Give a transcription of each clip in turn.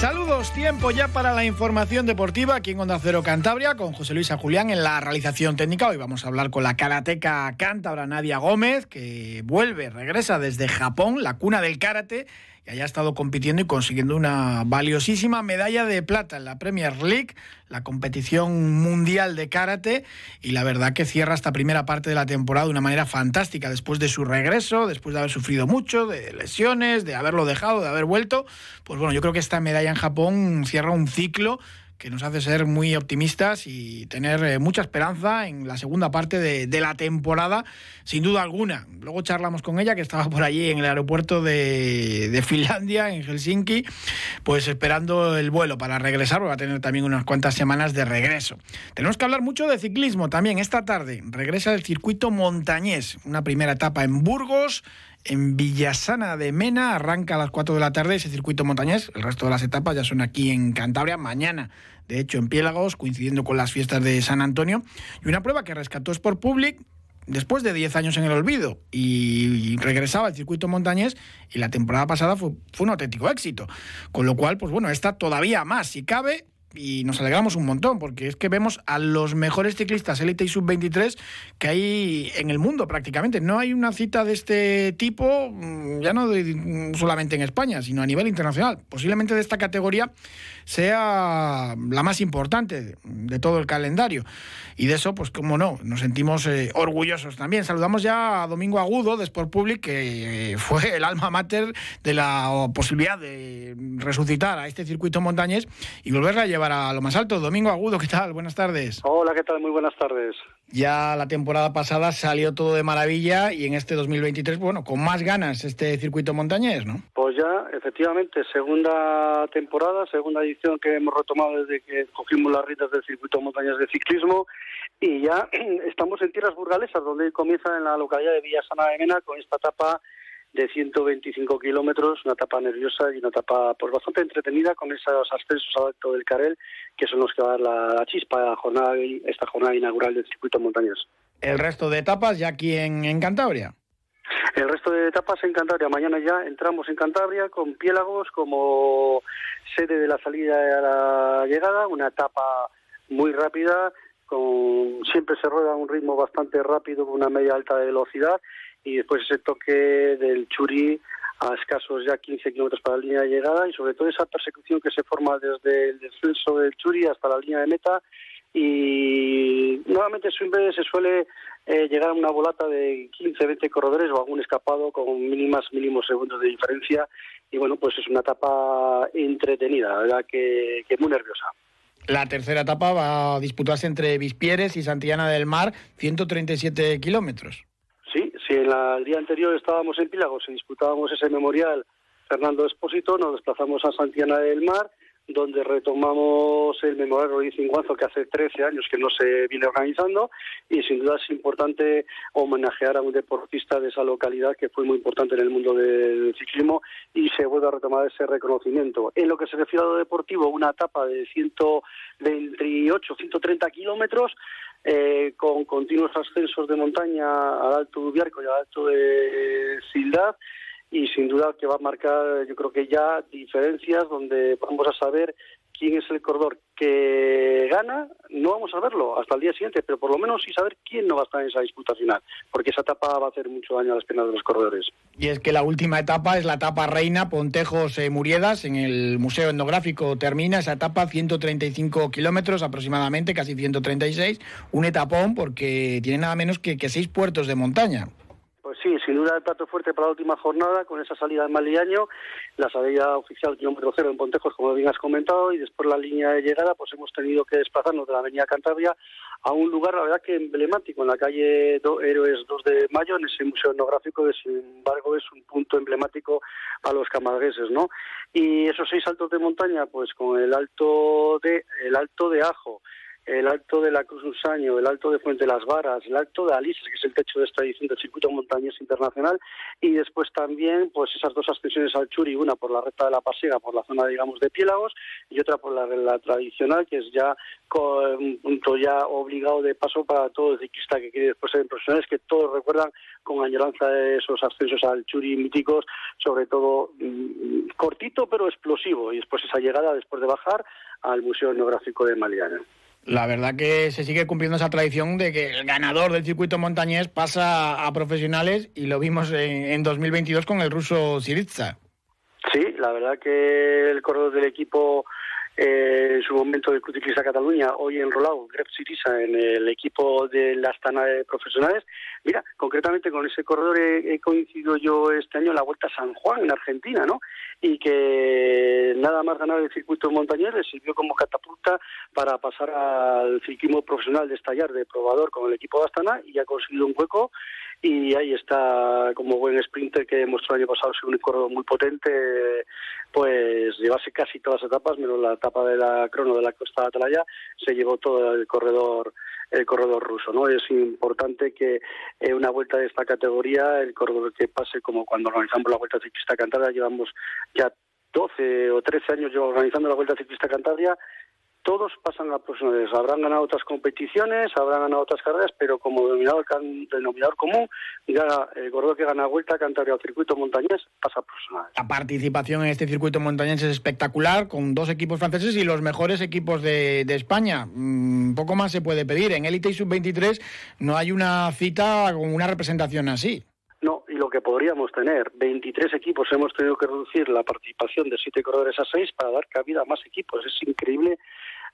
Saludos, tiempo ya para la información deportiva aquí en Onda Cero Cantabria con José Luis Julián en la realización técnica. Hoy vamos a hablar con la karateca cántabra Nadia Gómez, que vuelve, regresa desde Japón, la cuna del karate, y haya estado compitiendo y consiguiendo una valiosísima medalla de plata en la Premier League, la competición mundial de karate, y la verdad que cierra esta primera parte de la temporada de una manera fantástica después de su regreso, después de haber sufrido mucho, de lesiones, de haberlo dejado, de haber vuelto. Pues bueno, yo creo que esta medalla en Japón cierra un ciclo que nos hace ser muy optimistas y tener eh, mucha esperanza en la segunda parte de, la temporada, sin duda alguna. Luego charlamos con ella, que estaba por allí en el aeropuerto de, Finlandia, en Helsinki, pues esperando el vuelo para regresar, va a tener también unas cuantas semanas de regreso. Tenemos que hablar mucho de ciclismo también. Esta tarde regresa el circuito montañés, una primera etapa en Burgos, en Villasana de Mena. Arranca a las 4 de la tarde ese circuito montañés. El resto de las etapas ya son aquí en Cantabria mañana. De hecho, en Piélagos, coincidiendo con las fiestas de San Antonio. Y una prueba que rescató Sport Public después de 10 años en el olvido y regresaba al circuito montañés y la temporada pasada fue, un auténtico éxito. Con lo cual, pues bueno, está todavía más, si cabe, y nos alegramos un montón, porque es que vemos a los mejores ciclistas élite y sub-23 que hay en el mundo prácticamente. No hay una cita de este tipo, mm, ya no solamente en España, sino a nivel internacional. Posiblemente de esta categoría sea la más importante de todo el calendario. Y de eso, pues como no, nos sentimos eh, orgullosos también. Saludamos ya a Domingo Agudo de Sport Public, que fue el alma mater de la posibilidad de resucitar a este circuito montañés y volverla a a lo más alto. Domingo Agudo, ¿qué tal? Buenas tardes. Hola, ¿qué tal? Muy buenas tardes. Ya la temporada pasada salió todo de maravilla y en este 2023, bueno, con más ganas este circuito montañés, ¿no? Pues ya, efectivamente, segunda temporada, segunda edición que hemos retomado desde que cogimos las riendas del circuito montañés de ciclismo y ya estamos en tierras burgalesas, donde comienza en la localidad de Villasana de Mena con esta etapa de 125 kilómetros, una etapa nerviosa y una etapa pues bastante entretenida con esos ascensos al alto del Carel, que son los que va a dar la, chispa a la jornada, esta jornada inaugural del circuito montañés. ¿El resto de etapas ya aquí en, Cantabria? El resto de etapas en Cantabria. Mañana ya entramos en Cantabria con Piélagos como sede de la salida a la llegada, una etapa muy rápida, con siempre se rueda a un ritmo bastante rápido con una media alta de velocidad y después ese toque del Churi a escasos ya 15 kilómetros para la línea de llegada y sobre todo esa persecución que se forma desde el descenso del Churi hasta la línea de meta y nuevamente siempre se suele eh, llegar a una volata de 15, 20 corredores o algún escapado con mínimas, mínimos segundos de diferencia y bueno, pues es una etapa entretenida, la verdad que, que muy nerviosa. La tercera etapa va a disputarse entre Vispieres y Santillana del Mar, 137 kilómetros. Si en el día anterior estábamos en Pílagos y disputábamos ese memorial Fernando Espósito, nos desplazamos a Santiana del Mar, donde retomamos el memorial Rodríguez Cinguanzo, que hace 13 años que no se viene organizando, y sin duda es importante homenajear a un deportista de esa localidad que fue muy importante en el mundo del ciclismo y se vuelve a retomar ese reconocimiento. En lo que se refiere a lo deportivo, una etapa de 128, 130 kilómetros, eh, con continuos ascensos de montaña al Alto Dubiarco y al Alto de Cildad y sin duda que va a marcar yo creo que ya diferencias donde vamos a saber quién es el corredor que gana, no vamos a verlo hasta el día siguiente, pero por lo menos sí saber quién no va a estar en esa disputa final, porque esa etapa va a hacer mucho daño a las piernas de los corredores. Y es que la última etapa es la etapa reina Pontejos eh, Muriedas, en el Museo Etnográfico termina esa etapa, 135 kilómetros aproximadamente, casi 136, un etapón porque tiene nada menos que, que seis puertos de montaña. Pues sí, sin duda el plato fuerte para la última jornada, con esa salida de Maliaño, la salida oficial kilómetro cero en Pontejos, como bien has comentado, y después la línea de llegada, pues hemos tenido que desplazarnos de la avenida Cantabria a un lugar, la verdad que emblemático, en la calle Héroes 2 de Mayo, en ese museo etnográfico, que sin embargo es un punto emblemático a los camargueses, ¿no? Y esos seis saltos de montaña, pues con el alto de, el alto de Ajo, el Alto de la Cruz Usaño, el Alto de Fuente Las Varas, el Alto de Alises, que es el techo de esta edición del Circuito Montañés Internacional, y después también pues esas dos ascensiones al Churi, una por la recta de la Pasiega, por la zona, digamos, de Piélagos, y otra por la, tradicional, que es ya un punto ya obligado de paso para todo ciclista que quiere después ser profesionales, que todos recuerdan con añoranza esos ascensos al Churi míticos, sobre todo mm, cortito pero explosivo, y después esa llegada después de bajar al Museo Etnográfico de Maliana. La verdad que se sigue cumpliendo esa tradición de que el ganador del circuito montañés pasa a profesionales y lo vimos en, 2022 con el ruso Siritza. Sí, la verdad que el corredor del equipo eh, en su momento del Club Ciclista Cataluña, hoy enrolado Greg Sirisa en el equipo de la Astana de profesionales. Mira, concretamente con ese corredor he, coincidido yo este año en la Vuelta a San Juan, en Argentina, ¿no? Y que nada más ganar el circuito montañés le sirvió como catapulta para pasar al ciclismo profesional de estallar de probador con el equipo de Astana y ha conseguido un hueco y ahí está como buen sprinter que demostró el año pasado ser un corredor muy potente, pues llevarse casi todas las etapas, menos la etapa de la crono de la Costa de Atalaya, se llevó todo el corredor el corredor ruso, ¿no? Es importante que eh, una vuelta de esta categoría, el corredor que pase como cuando organizamos la Vuelta Ciclista Cantabria, llevamos ya 12 o 13 años yo organizando la Vuelta Ciclista Cantabria todos pasan a profesionales. Habrán ganado otras competiciones, habrán ganado otras carreras, pero como denominador, denominador común, ya el gordo que gana vuelta Cantabria al circuito montañés pasa a profesionales. La participación en este circuito montañés es espectacular, con dos equipos franceses y los mejores equipos de, España. Un mm, poco más se puede pedir. En Elite y Sub-23 no hay una cita con una representación así. No, y lo que podríamos tener, 23 equipos, hemos tenido que reducir la participación de siete corredores a seis para dar cabida a más equipos. Es increíble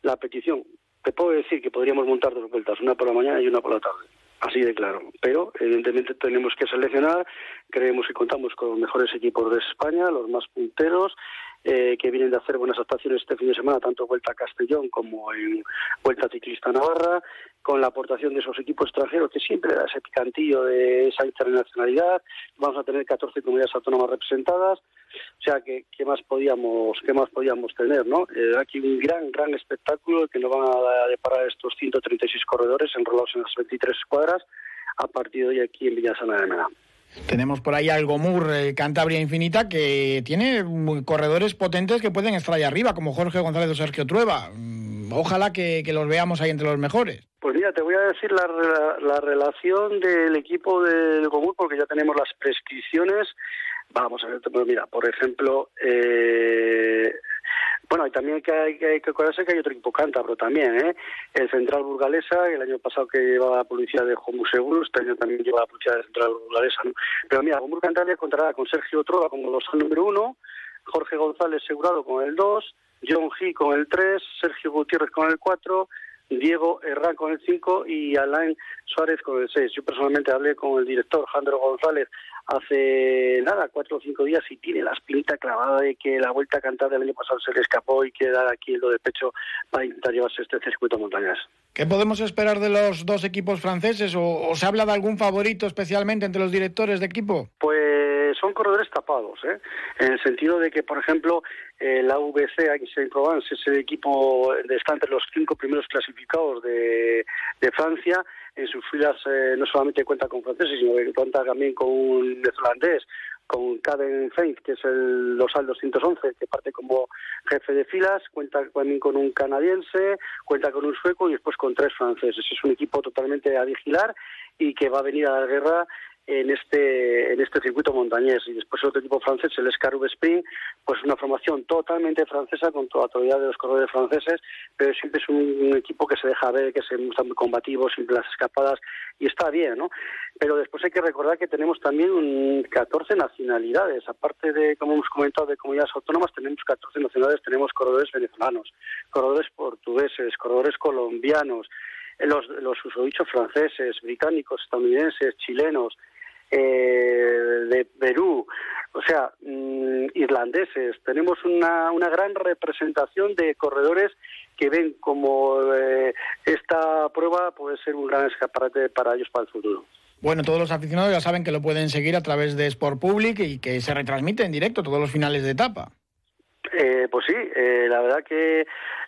la petición. Te puedo decir que podríamos montar dos vueltas, una por la mañana y una por la tarde. Así de claro. Pero evidentemente tenemos que seleccionar. Creemos que contamos con los mejores equipos de España, los más punteros, eh, que vienen de hacer buenas actuaciones este fin de semana, tanto Vuelta a Castellón como en Vuelta Ciclista Navarra, con la aportación de esos equipos extranjeros que siempre da ese picantillo de esa internacionalidad. Vamos a tener 14 comunidades autónomas representadas. O sea, que qué más podíamos qué más podíamos tener, no? Eh, aquí un gran, gran espectáculo que nos van a deparar estos 136 corredores enrolados en las 23 escuadras a partir de hoy aquí en Villasana de Mena. Tenemos por ahí al Gomur eh, Cantabria Infinita que tiene corredores potentes que pueden estar ahí arriba, como Jorge González o Sergio Trueba. Mm, ojalá que, los veamos ahí entre los mejores. Pues mira, te voy a decir la, la relación del equipo del Gomur porque ya tenemos las prescripciones. Vamos a ver, pues mira, por ejemplo, eh, bueno, y también hay que, hay, que acordarse que hay otro equipo cántabro también, ¿eh? El Central Burgalesa, el año pasado que llevaba la policía de Homus Seguro, este año también lleva la policía de Central Burgalesa, ¿no? Pero mira, Homur Cantabria contará con Sergio Trova como los número uno, Jorge González Segurado con el dos, John G con el tres, Sergio Gutiérrez con el cuatro, Diego Herrán con el 5 y Alain Suárez con el 6. Yo personalmente hablé con el director, Jandro González, hace nada, cuatro o cinco días y tiene la espinita clavada de que la vuelta a cantar del año pasado se le escapó y que dar aquí el do de pecho para intentar llevarse este circuito montañas. ¿Qué podemos esperar de los dos equipos franceses o, se habla de algún favorito especialmente entre los directores de equipo? Pues son corredores tapados, ¿eh? en el sentido de que, por ejemplo, la VC aquí en Provence es el equipo de está entre los cinco primeros clasificados de, de Francia en sus filas eh, no solamente cuenta con franceses, sino que cuenta también con un neerlandés, con Caden Feint, que es el Losal 211, que parte como jefe de filas, cuenta también con un canadiense, cuenta con un sueco y después con tres franceses. Es un equipo totalmente a vigilar y que va a venir a la guerra en este en este circuito montañés. Y después otro equipo francés el Scarub Spring pues una formación totalmente francesa con toda la autoridad de los corredores franceses pero siempre es un, equipo que se deja ver que se está muy combativo siempre las escapadas y está bien no pero después hay que recordar que tenemos también 14 nacionalidades. Aparte de como hemos comentado de comunidades autónomas tenemos 14 nacionalidades tenemos corredores venezolanos corredores portugueses corredores colombianos eh, los, los usodichos franceses, británicos, estadounidenses, chilenos, eh, de Perú, o sea, mm, irlandeses. Tenemos una, una gran representación de corredores que ven como eh, esta prueba puede ser un gran escaparate para ellos para el futuro. Bueno, todos los aficionados ya saben que lo pueden seguir a través de Sport Public y que se retransmite en directo todos los finales de etapa. Eh, pues sí, eh, la verdad que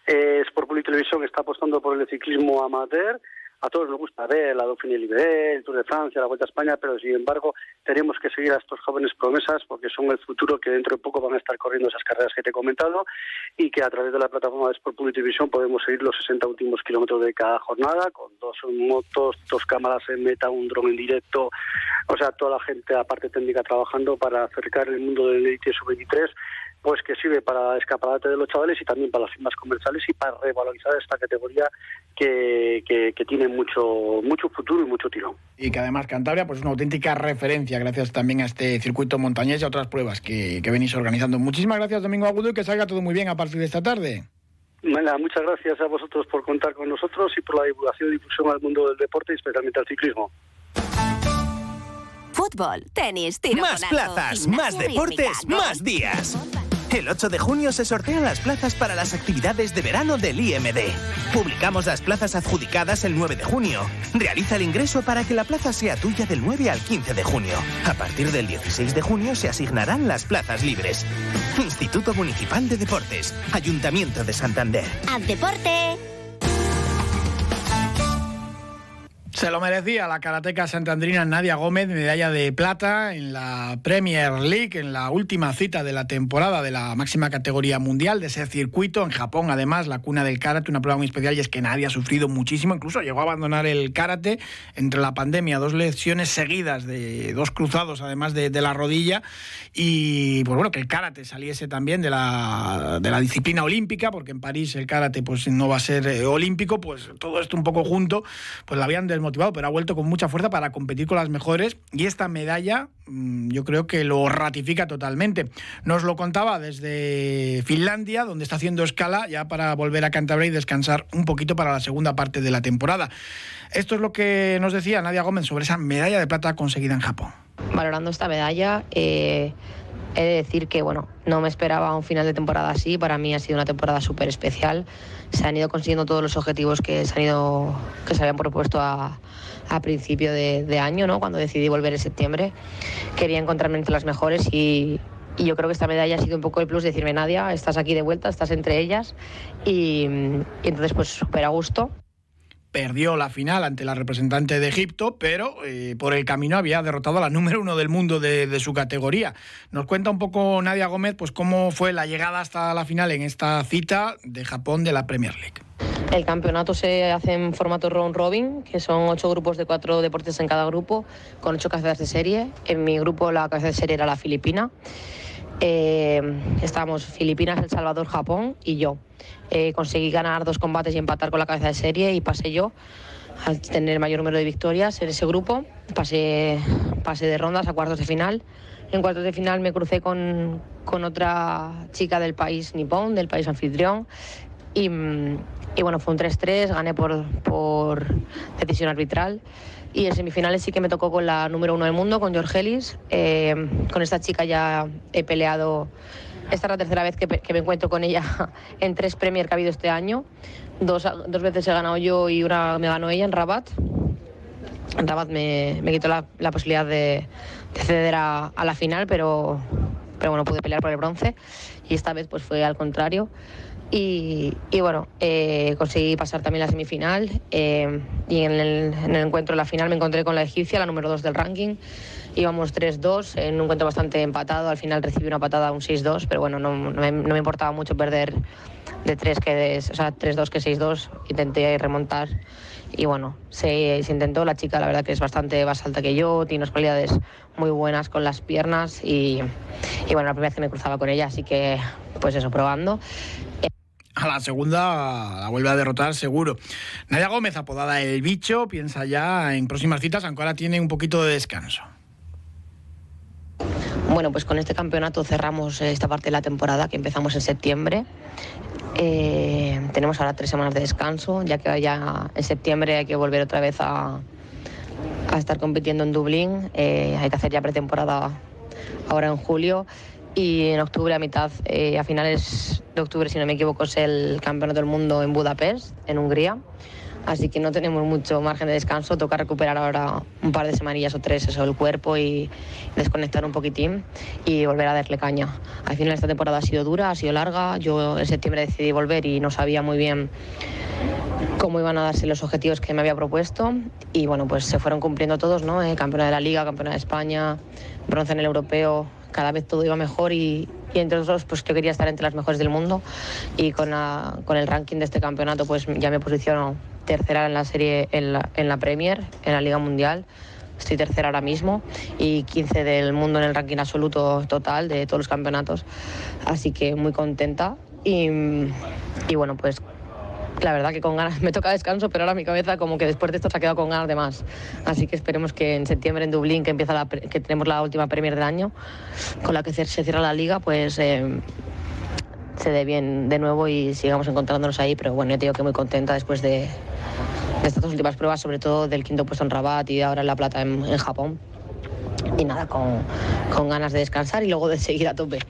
eh, Sport Public Televisión está apostando por el ciclismo amateur a todos nos gusta ver la Dauphiné Libéré, el Tour de Francia, la Vuelta a España, pero sin embargo tenemos que seguir a estos jóvenes promesas porque son el futuro que dentro de poco van a estar corriendo esas carreras que te he comentado y que a través de la plataforma de Sport Public Television podemos seguir los 60 últimos kilómetros de cada jornada con dos motos, dos cámaras en meta, un dron en directo, o sea, toda la gente, aparte técnica, trabajando para acercar el mundo del Elite Sub-23 pues que sirve para escaparate de los chavales y también para las firmas comerciales y para revalorizar esta categoría que, que, tiene mucho mucho futuro y mucho tirón. Y que además Cantabria pues es una auténtica referencia gracias también a este circuito montañés y a otras pruebas que, que venís organizando. Muchísimas gracias Domingo Agudo y que salga todo muy bien a partir de esta tarde. Bueno, muchas gracias a vosotros por contar con nosotros y por la divulgación y difusión al mundo del deporte y especialmente al ciclismo. Fútbol, tenis, tiro Más plazas, más deportes, más días. El 8 de junio se sortean las plazas para las actividades de verano del IMD. Publicamos las plazas adjudicadas el 9 de junio. Realiza el ingreso para que la plaza sea tuya del 9 al 15 de junio. A partir del 16 de junio se asignarán las plazas libres. Instituto Municipal de Deportes, Ayuntamiento de Santander. ¡Al deporte! Se lo merecía la karateca santandrina Nadia Gómez, medalla de plata en la Premier League, en la última cita de la temporada de la máxima categoría mundial de ese circuito. En Japón, además, la cuna del karate, una prueba muy especial y es que Nadia ha sufrido muchísimo. Incluso llegó a abandonar el karate entre la pandemia, dos lesiones seguidas de dos cruzados, además de, la rodilla. Y pues bueno, que el karate saliese también de la, de la disciplina olímpica, porque en París el karate pues no va a ser eh, olímpico, pues todo esto un poco junto, pues la habían pero ha vuelto con mucha fuerza para competir con las mejores y esta medalla mm, yo creo que lo ratifica totalmente. Nos lo contaba desde Finlandia, donde está haciendo escala ya para volver a Cantabria y descansar un poquito para la segunda parte de la temporada. Esto es lo que nos decía Nadia Gómez sobre esa medalla de plata conseguida en Japón. Valorando esta medalla, eh, he de decir que bueno, no me esperaba un final de temporada así. Para mí ha sido una temporada súper especial. Se han ido consiguiendo todos los objetivos que se, han ido, que se habían propuesto a, principio de, año, ¿no? cuando decidí volver en septiembre. Quería encontrarme entre las mejores y, y yo creo que esta medalla ha sido un poco el plus de decirme, Nadia, estás aquí de vuelta, estás entre ellas. Y, y entonces, pues súper a gusto perdió la final ante la representante de Egipto, pero eh, por el camino había derrotado a la número uno del mundo de, su categoría. Nos cuenta un poco Nadia Gómez pues cómo fue la llegada hasta la final en esta cita de Japón de la Premier League. El campeonato se hace en formato round robin, que son ocho grupos de cuatro deportes en cada grupo, con ocho cabezas de serie. En mi grupo la cabeza de serie era la Filipina. Eh, estábamos Filipinas, El Salvador, Japón y yo. Eh, conseguí ganar dos combates y empatar con la cabeza de serie y pasé yo al tener mayor número de victorias en ese grupo. Pasé, pasé de rondas a cuartos de final. En cuartos de final me crucé con, con otra chica del país nipón, del país anfitrión. Y, y bueno, fue un 3-3, gané por, por decisión arbitral. Y en semifinales sí que me tocó con la número uno del mundo, con George Ellis. Eh, con esta chica ya he peleado, esta es la tercera vez que, me encuentro con ella en tres Premier que ha habido este año. Dos, dos veces he ganado yo y una me ganó ella en Rabat. En Rabat me, me quitó la, la posibilidad de, de ceder a, a, la final, pero, pero bueno, pude pelear por el bronce. Y esta vez pues fue al contrario. Y, bueno, eh, conseguí pasar también la semifinal eh, y en el, encuentro de la final me encontré con la egipcia, la número 2 del ranking. Íbamos 3-2 en un encuentro bastante empatado, al final recibí una patada un 6-2, pero bueno, no, me, importaba mucho perder de 3 que o sea, 3-2 que 6-2, intenté remontar y bueno, se, se, intentó, la chica la verdad que es bastante más alta que yo, tiene unas cualidades muy buenas con las piernas y, y bueno, la primera vez que me cruzaba con ella, así que pues eso, probando a la segunda la vuelve a derrotar seguro. Nadia Gómez, apodada El Bicho, piensa ya en próximas citas, aunque ahora tiene un poquito de descanso. Bueno, pues con este campeonato cerramos esta parte de la temporada que empezamos en septiembre. Eh, tenemos ahora tres semanas de descanso, ya que ya en septiembre hay que volver otra vez a, a estar compitiendo en Dublín. Eh, hay que hacer ya pretemporada ahora en julio y en octubre a mitad, eh, a finales de octubre si no me equivoco, es el Campeonato del Mundo en Budapest, en Hungría, así que no tenemos mucho margen de descanso, toca recuperar ahora un par de semanillas o tres eso, el cuerpo y desconectar un poquitín y volver a darle caña. Al final esta temporada ha sido dura, ha sido larga, yo en septiembre decidí volver y no sabía muy bien cómo iban a darse los objetivos que me había propuesto y bueno, pues se fueron cumpliendo todos, ¿no? Eh, campeona de la Liga, campeona de España, bronce en el Europeo, cada vez todo iba mejor y, y entre otros pues yo quería estar entre las mejores del mundo y con, la, con el ranking de este campeonato pues ya me posiciono tercera en la serie en la, en la Premier, en la Liga Mundial estoy tercera ahora mismo y 15 del mundo en el ranking absoluto total de todos los campeonatos. Así que muy contenta y, y bueno, pues la verdad que con ganas, me toca descanso, pero ahora mi cabeza como que después de esto se ha quedado con ganas de más. Así que esperemos que en septiembre en Dublín, que empieza que tenemos la última Premier del año, con la que se cierra la liga, pues eh, se dé bien de nuevo y sigamos encontrándonos ahí. Pero bueno, yo te digo que muy contenta después de, de estas dos últimas pruebas, sobre todo del quinto puesto en Rabat y ahora en La Plata en, en Japón. Y nada, con, con ganas de descansar y luego de seguir a tope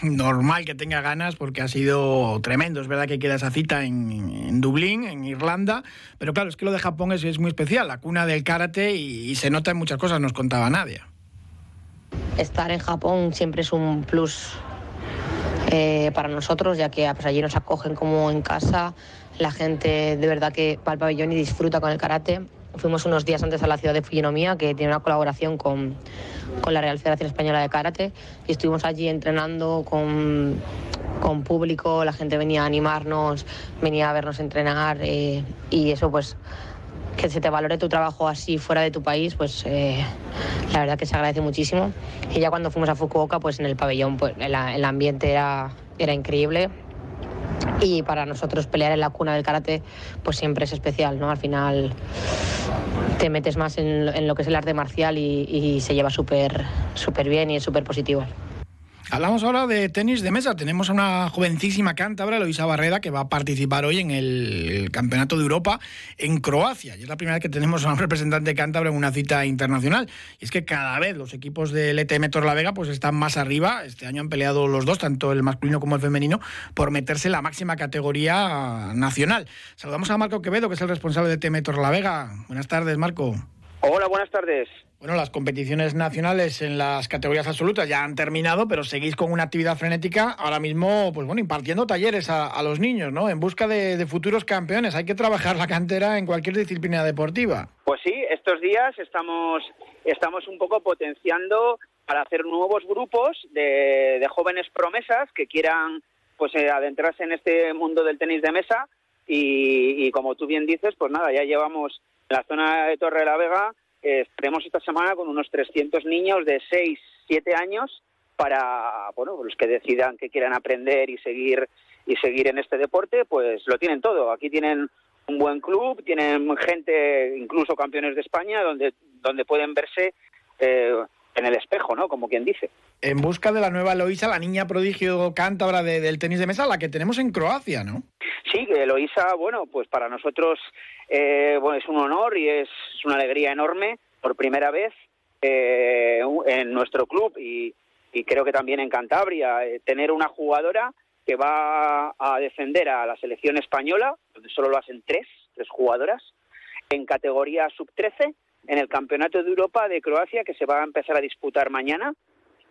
normal que tenga ganas porque ha sido tremendo. Es verdad que queda esa cita en, Dublín, en Irlanda, pero claro, es que lo de Japón es, muy especial, la cuna del karate y, se nota en muchas cosas, nos contaba Nadia. Estar en Japón siempre es un plus eh, para nosotros, ya que pues, allí nos acogen como en casa, la gente de verdad que va al pabellón y disfruta con el karate. Fuimos unos días antes a la ciudad de Fujinomiya, que tiene una colaboración con, con la Real Federación Española de Karate, y estuvimos allí entrenando con, con público, la gente venía a animarnos, venía a vernos entrenar, eh, y eso pues que se te valore tu trabajo así fuera de tu país, pues eh, la verdad que se agradece muchísimo. Y ya cuando fuimos a Fukuoka, pues en el pabellón, pues el, el ambiente era, era increíble y para nosotros pelear en la cuna del karate pues siempre es especial, ¿no? Al final te metes más en, lo que es el arte marcial y, y se lleva súper súper bien y es súper positivo. Hablamos ahora de tenis de mesa. Tenemos a una jovencísima cántabra, Eloisa Barreda, que va a participar hoy en el Campeonato de Europa en Croacia. Y es la primera vez que tenemos a un representante cántabra en una cita internacional. Y es que cada vez los equipos del ETM Torlavega pues están más arriba. Este año han peleado los dos, tanto el masculino como el femenino, por meterse en la máxima categoría nacional. Saludamos a Marco Quevedo, que es el responsable de ETM Torlavega. Buenas tardes, Marco. Hola, buenas tardes. Bueno, las competiciones nacionales en las categorías absolutas ya han terminado, pero seguís con una actividad frenética ahora mismo, pues bueno, impartiendo talleres a, los niños, ¿no? En busca de, futuros campeones. Hay que trabajar la cantera en cualquier disciplina deportiva. Pues sí, estos días estamos, estamos un poco potenciando para hacer nuevos grupos de, de jóvenes promesas que quieran pues eh, adentrarse en este mundo del tenis de mesa y, y como tú bien dices, pues nada, ya llevamos la zona de Torre de la Vega eh, estaremos esta semana con unos 300 niños de 6, 7 años para, bueno, los que decidan que quieran aprender y seguir y seguir en este deporte, pues lo tienen todo. Aquí tienen un buen club, tienen gente, incluso campeones de España, donde donde pueden verse eh, en el espejo, ¿no? Como quien dice. En busca de la nueva Eloísa, la niña prodigio cántabra de, del tenis de mesa, la que tenemos en Croacia, ¿no? Sí, Eloísa, bueno, pues para nosotros eh, bueno, es un honor y es una alegría enorme por primera vez eh, en nuestro club y, y, creo que también en Cantabria eh, tener una jugadora que va a defender a la selección española, donde solo lo hacen tres, tres jugadoras, en categoría sub-13 en el Campeonato de Europa de Croacia que se va a empezar a disputar mañana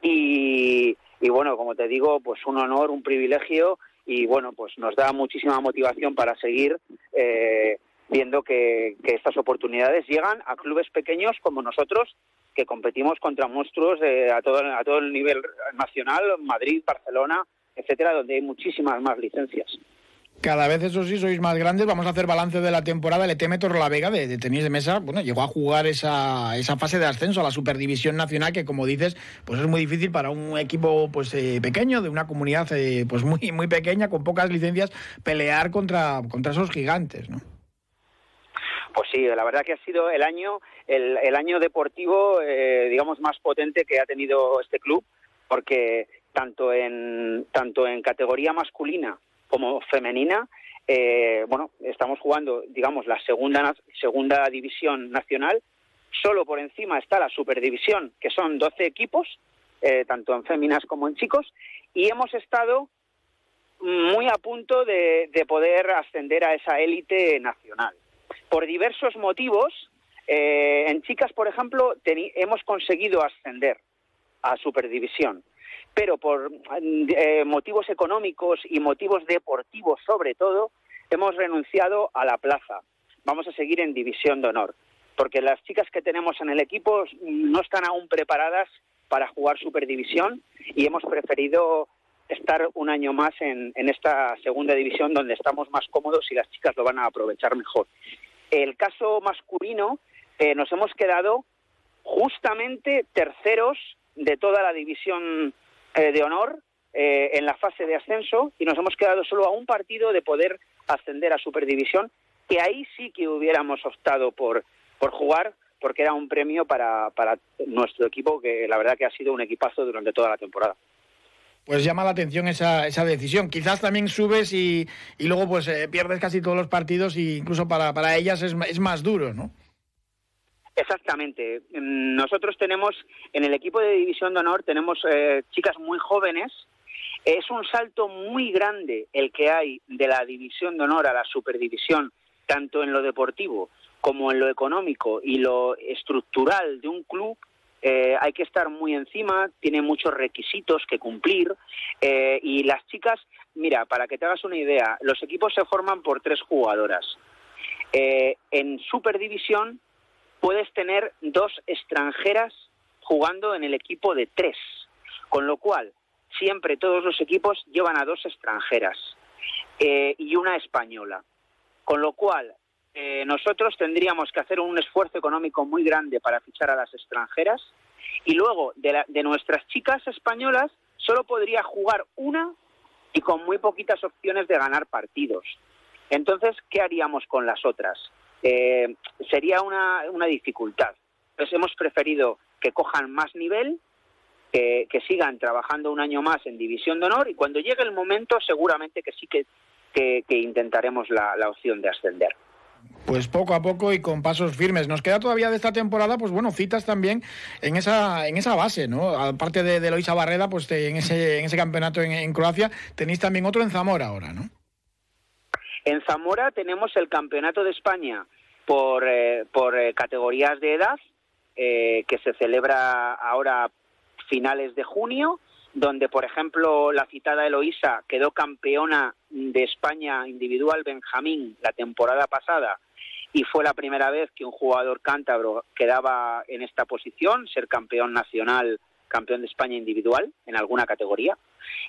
y, y bueno, como te digo, pues un honor, un privilegio y bueno, pues nos da muchísima motivación para seguir eh, viendo que, estas oportunidades llegan a clubes pequeños como nosotros, que competimos contra monstruos a, todo, a todo el nivel nacional, Madrid, Barcelona, etcétera, donde hay muchísimas más licencias. Cada vez, eso sí, sois más grandes. Vamos a hacer balance de la temporada. El ETM Torrelavega de, de tenis de mesa, bueno, llegó a jugar esa, esa fase de ascenso a la Superdivisión Nacional, que como dices, pues es muy difícil para un equipo pues eh, pequeño, de una comunidad eh, pues muy, muy pequeña, con pocas licencias, pelear contra, contra esos gigantes, ¿no? Pues sí, la verdad que ha sido el año, el, el año deportivo, eh, digamos, más potente que ha tenido este club, porque tanto en, tanto en categoría masculina como femenina, eh, bueno, estamos jugando, digamos, la segunda, segunda división nacional. Solo por encima está la superdivisión, que son 12 equipos, eh, tanto en féminas como en chicos, y hemos estado muy a punto de, de poder ascender a esa élite nacional. Por diversos motivos, eh, en chicas, por ejemplo, hemos conseguido ascender a Superdivisión, pero por eh, motivos económicos y motivos deportivos sobre todo, hemos renunciado a la plaza. Vamos a seguir en División de Honor, porque las chicas que tenemos en el equipo no están aún preparadas para jugar Superdivisión y hemos preferido estar un año más en, esta segunda división donde estamos más cómodos y las chicas lo van a aprovechar mejor. El caso masculino, eh, nos hemos quedado justamente terceros de toda la división eh, de honor eh, en la fase de ascenso y nos hemos quedado solo a un partido de poder ascender a Superdivisión, que ahí sí que hubiéramos optado por, por jugar, porque era un premio para, para nuestro equipo, que la verdad que ha sido un equipazo durante toda la temporada pues llama la atención esa, esa decisión. Quizás también subes y, y luego pues eh, pierdes casi todos los partidos e incluso para, para ellas es, es más duro, ¿no? Exactamente. Mm, nosotros tenemos en el equipo de División de Honor tenemos eh, chicas muy jóvenes. Es un salto muy grande el que hay de la División de Honor a la Superdivisión, tanto en lo deportivo como en lo económico y lo estructural de un club eh, hay que estar muy encima, tiene muchos requisitos que cumplir eh, y las chicas, mira, para que te hagas una idea, los equipos se forman por tres jugadoras. Eh, en Superdivisión puedes tener dos extranjeras jugando en el equipo de tres, con lo cual siempre todos los equipos llevan a dos extranjeras y una española, con lo cual eh, nosotros tendríamos que hacer un esfuerzo económico muy grande para fichar a las extranjeras y luego de nuestras chicas españolas solo podría jugar una y con muy poquitas opciones de ganar partidos. Entonces, ¿qué haríamos con las otras? Eh, sería una, una dificultad. Entonces, hemos preferido que cojan más nivel, que, sigan trabajando un año más en División de Honor y cuando llegue el momento, seguramente que sí que, que, intentaremos la opción de ascender pues poco a poco y con pasos firmes. Nos queda todavía de esta temporada, pues bueno, citas también en esa, en esa base, ¿no? Aparte de, de Loisa Barreda, pues en, ese, en ese campeonato en, Croacia, tenéis también otro en Zamora ahora, ¿no? En Zamora tenemos el campeonato de España por, eh, por eh, categorías de edad, eh, que se celebra ahora finales de junio, donde, por ejemplo, la citada Eloísa quedó campeona de España individual Benjamín la temporada pasada y fue la primera vez que un jugador cántabro quedaba en esta posición, ser campeón nacional, campeón de España individual en alguna categoría.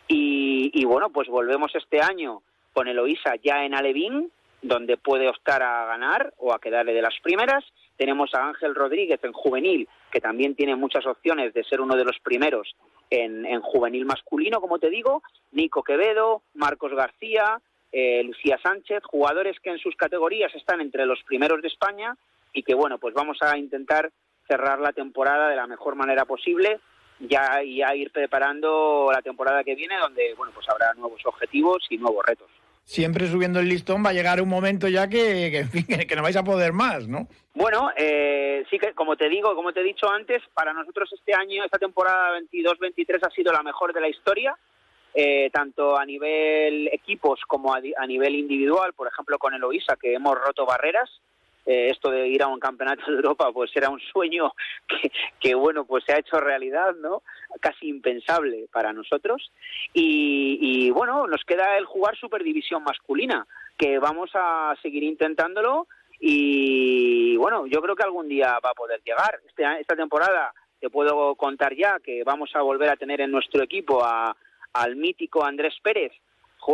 Y, bueno, pues volvemos este año con Eloísa ya en Alevín, donde puede optar a ganar o a quedarle de las primeras. Tenemos a Ángel Rodríguez en juvenil, que también tiene muchas opciones de ser uno de los primeros en, en juvenil masculino, como te digo. Nico Quevedo, Marcos García, eh, Lucía Sánchez, jugadores que en sus categorías están entre los primeros de España y que, bueno, pues vamos a intentar cerrar la temporada de la mejor manera posible ya y a ir preparando la temporada que viene donde, bueno, pues habrá nuevos objetivos y nuevos retos. Siempre subiendo el listón va a llegar un momento ya que, que, no vais a poder más, ¿no? Bueno, eh, sí que, como te digo, como te he dicho antes, para nosotros este año, esta temporada 22-23 ha sido la mejor de la historia eh, tanto a nivel equipos como a, nivel individual, por ejemplo con el OISA, que hemos roto barreras. Eh, esto de ir a un campeonato de Europa, pues era un sueño que, bueno, pues se ha hecho realidad, ¿no? Casi impensable para nosotros. Y, bueno, nos queda el jugar Superdivisión masculina, que vamos a seguir intentándolo. Y bueno, yo creo que algún día va a poder llegar. Este, esta temporada te puedo contar ya que vamos a volver a tener en nuestro equipo a, al mítico Andrés Pérez,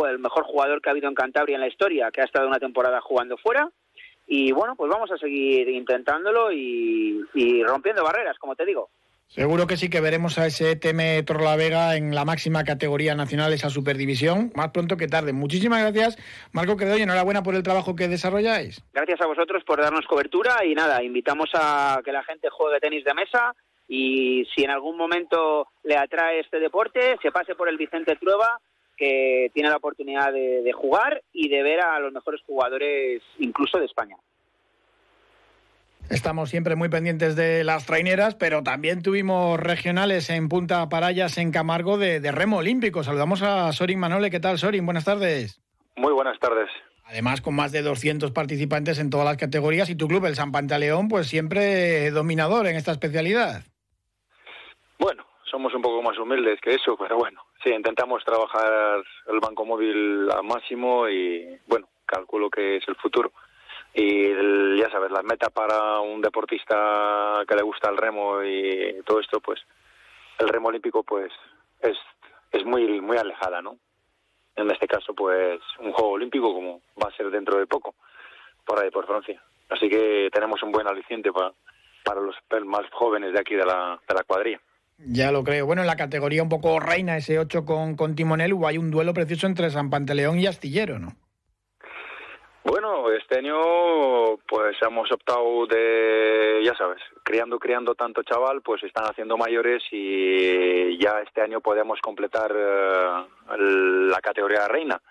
el mejor jugador que ha habido en Cantabria en la historia, que ha estado una temporada jugando fuera. Y bueno, pues vamos a seguir intentándolo y, rompiendo barreras, como te digo. Seguro que sí que veremos a ese TM Torlavega en la máxima categoría nacional, esa superdivisión, más pronto que tarde. Muchísimas gracias, Marco Quedo, y enhorabuena por el trabajo que desarrolláis. Gracias a vosotros por darnos cobertura y nada, invitamos a que la gente juegue tenis de mesa y si en algún momento le atrae este deporte, se pase por el Vicente Trueba, que tiene la oportunidad de, jugar y de ver a los mejores jugadores incluso de España. Estamos siempre muy pendientes de las traineras, pero también tuvimos regionales en Punta Parayas, en Camargo, de, remo olímpico. Saludamos a Sorin Manole. ¿Qué tal, Sorin? Buenas tardes. Muy buenas tardes. Además, con más de 200 participantes en todas las categorías y tu club, el San Pantaleón, pues siempre dominador en esta especialidad. Bueno, somos un poco más humildes que eso, pero bueno, sí, intentamos trabajar el banco móvil al máximo y bueno, calculo que es el futuro. Y ya sabes, la meta para un deportista que le gusta el remo y todo esto, pues el remo olímpico pues es, es muy, muy alejada, ¿no? En este caso, pues un juego olímpico como va a ser dentro de poco, por ahí por Francia. Así que tenemos un buen aliciente para, para los más jóvenes de aquí de la, de la cuadrilla. Ya lo creo. Bueno, en la categoría un poco reina, ese 8 con, con Timonel, hay un duelo precioso entre San Pantaleón y Astillero, ¿no? Bueno, este año pues hemos optado de, ya sabes, criando, criando tanto chaval, pues están haciendo mayores y ya este año podemos completar eh, la categoría reina,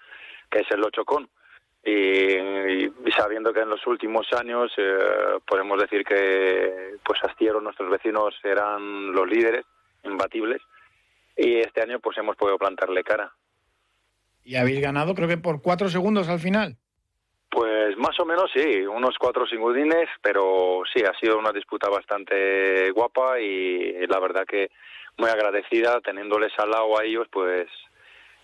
que es el 8 con. Y, sabiendo que en los últimos años eh, podemos decir que pues Astillero, nuestros vecinos, eran los líderes imbatibles y este año pues hemos podido plantarle cara. Y habéis ganado creo que por cuatro segundos al final. Pues más o menos sí, unos cuatro singudines, pero sí, ha sido una disputa bastante guapa y la verdad que muy agradecida, teniéndoles al lado a ellos, pues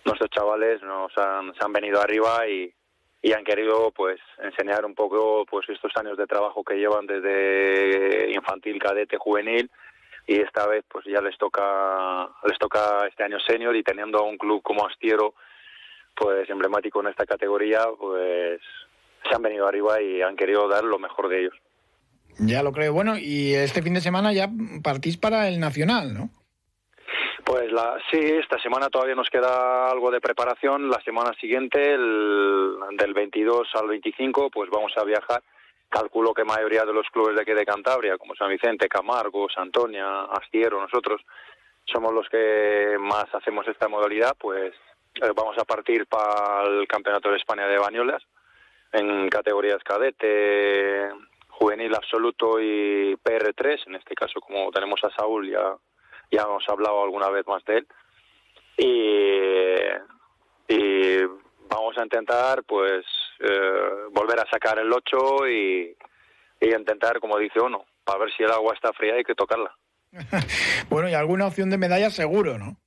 nuestros chavales nos han, se han venido arriba y, y han querido pues enseñar un poco pues estos años de trabajo que llevan desde infantil, cadete, juvenil y esta vez pues ya les toca les toca este año senior y teniendo a un club como Astiero pues emblemático en esta categoría pues se han venido arriba y han querido dar lo mejor de ellos. Ya lo creo. Bueno, y este fin de semana ya partís para el Nacional, ¿no? Pues la, sí, esta semana todavía nos queda algo de preparación. La semana siguiente, el, del 22 al 25, pues vamos a viajar. Calculo que mayoría de los clubes de aquí de Cantabria, como San Vicente, Camargo, Santonia, Astiero, nosotros, somos los que más hacemos esta modalidad, pues eh, vamos a partir para el Campeonato de España de Bañolas en categorías cadete, juvenil absoluto y PR3, en este caso como tenemos a Saúl, ya, ya hemos hablado alguna vez más de él. Y, y vamos a intentar pues eh, volver a sacar el 8 y, y intentar, como dice uno, para ver si el agua está fría hay que tocarla. bueno, y alguna opción de medalla seguro, ¿no?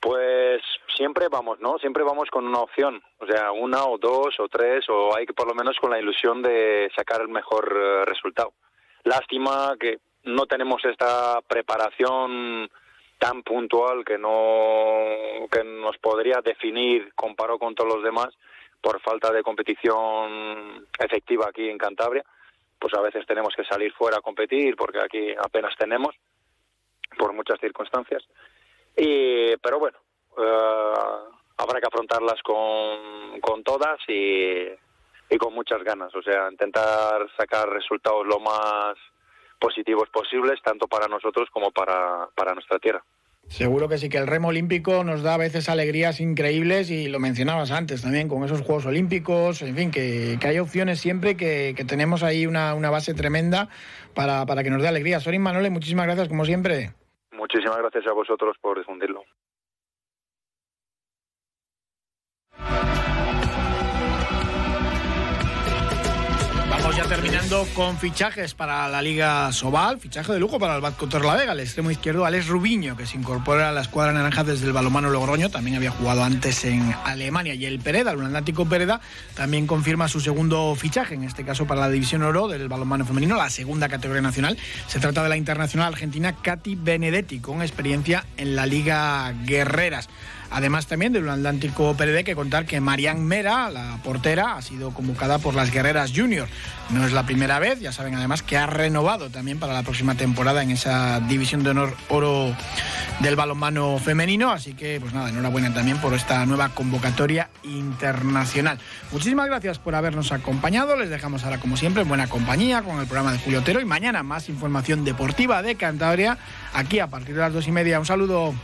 Pues siempre vamos, ¿no? Siempre vamos con una opción, o sea, una o dos o tres, o hay que por lo menos con la ilusión de sacar el mejor eh, resultado. Lástima que no tenemos esta preparación tan puntual que no que nos podría definir comparado con todos los demás por falta de competición efectiva aquí en Cantabria pues a veces tenemos que salir fuera a competir porque aquí apenas tenemos por muchas circunstancias y, pero bueno, eh, habrá que afrontarlas con, con todas y, y con muchas ganas. O sea, intentar sacar resultados lo más positivos posibles, tanto para nosotros como para, para nuestra tierra. Seguro que sí, que el remo olímpico nos da a veces alegrías increíbles y lo mencionabas antes también con esos Juegos Olímpicos, en fin, que, que hay opciones siempre, que, que tenemos ahí una, una, base tremenda para, para que nos dé alegría. Sorin Manole, muchísimas gracias como siempre. Muchísimas gracias a vosotros por difundirlo. Ya terminando con fichajes para la Liga Sobal, fichaje de lujo para el Bad La Vega, el extremo izquierdo Alex Rubiño, que se incorpora a la escuadra naranja desde el balomano Logroño, también había jugado antes en Alemania, y el Pereda, el Atlético Pereda, también confirma su segundo fichaje, en este caso para la División Oro del balomano femenino, la segunda categoría nacional. Se trata de la internacional argentina Katy Benedetti, con experiencia en la Liga Guerreras. Además también del Atlántico PRD que contar que Marian Mera, la portera, ha sido convocada por las Guerreras Junior. No es la primera vez, ya saben además que ha renovado también para la próxima temporada en esa división de honor oro del balonmano femenino, así que pues nada, enhorabuena también por esta nueva convocatoria internacional. Muchísimas gracias por habernos acompañado, les dejamos ahora como siempre en buena compañía con el programa de Julio Otero y mañana más información deportiva de Cantabria aquí a partir de las dos y media. Un saludo.